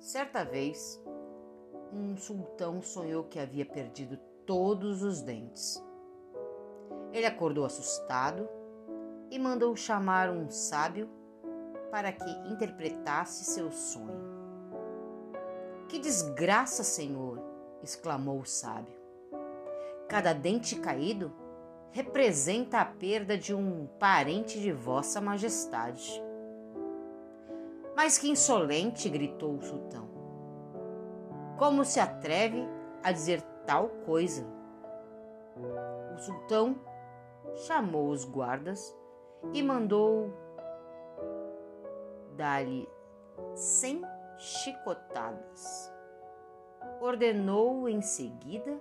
Certa vez, um sultão sonhou que havia perdido todos os dentes. Ele acordou assustado e mandou chamar um sábio para que interpretasse seu sonho. Que desgraça, senhor! exclamou o sábio. Cada dente caído representa a perda de um parente de Vossa Majestade. Mas que insolente! gritou o sultão. Como se atreve a dizer tal coisa? O sultão chamou os guardas e mandou dar-lhe cem chicotadas. Ordenou em seguida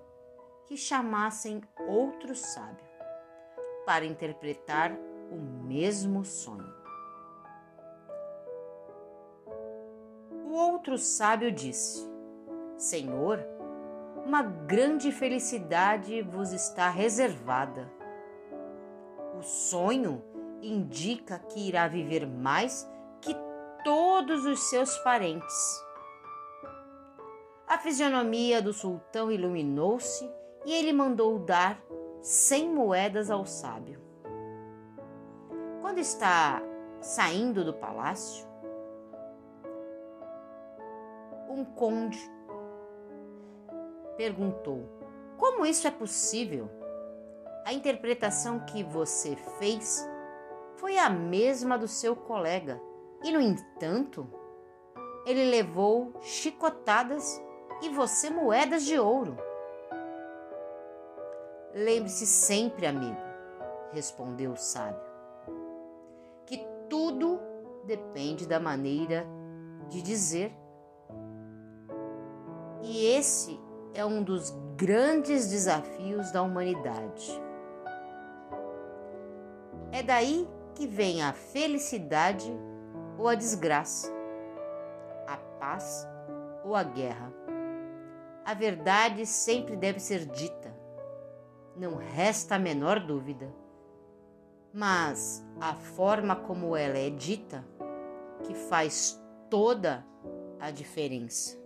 que chamassem outro sábio para interpretar o mesmo sonho. Outro sábio disse: Senhor, uma grande felicidade vos está reservada. O sonho indica que irá viver mais que todos os seus parentes. A fisionomia do sultão iluminou-se e ele mandou dar cem moedas ao sábio. Quando está saindo do palácio, um conde perguntou: Como isso é possível? A interpretação que você fez foi a mesma do seu colega e, no entanto, ele levou chicotadas e você moedas de ouro. Lembre-se sempre, amigo, respondeu o sábio, que tudo depende da maneira de dizer. E esse é um dos grandes desafios da humanidade. É daí que vem a felicidade ou a desgraça, a paz ou a guerra. A verdade sempre deve ser dita, não resta a menor dúvida. Mas a forma como ela é dita que faz toda a diferença.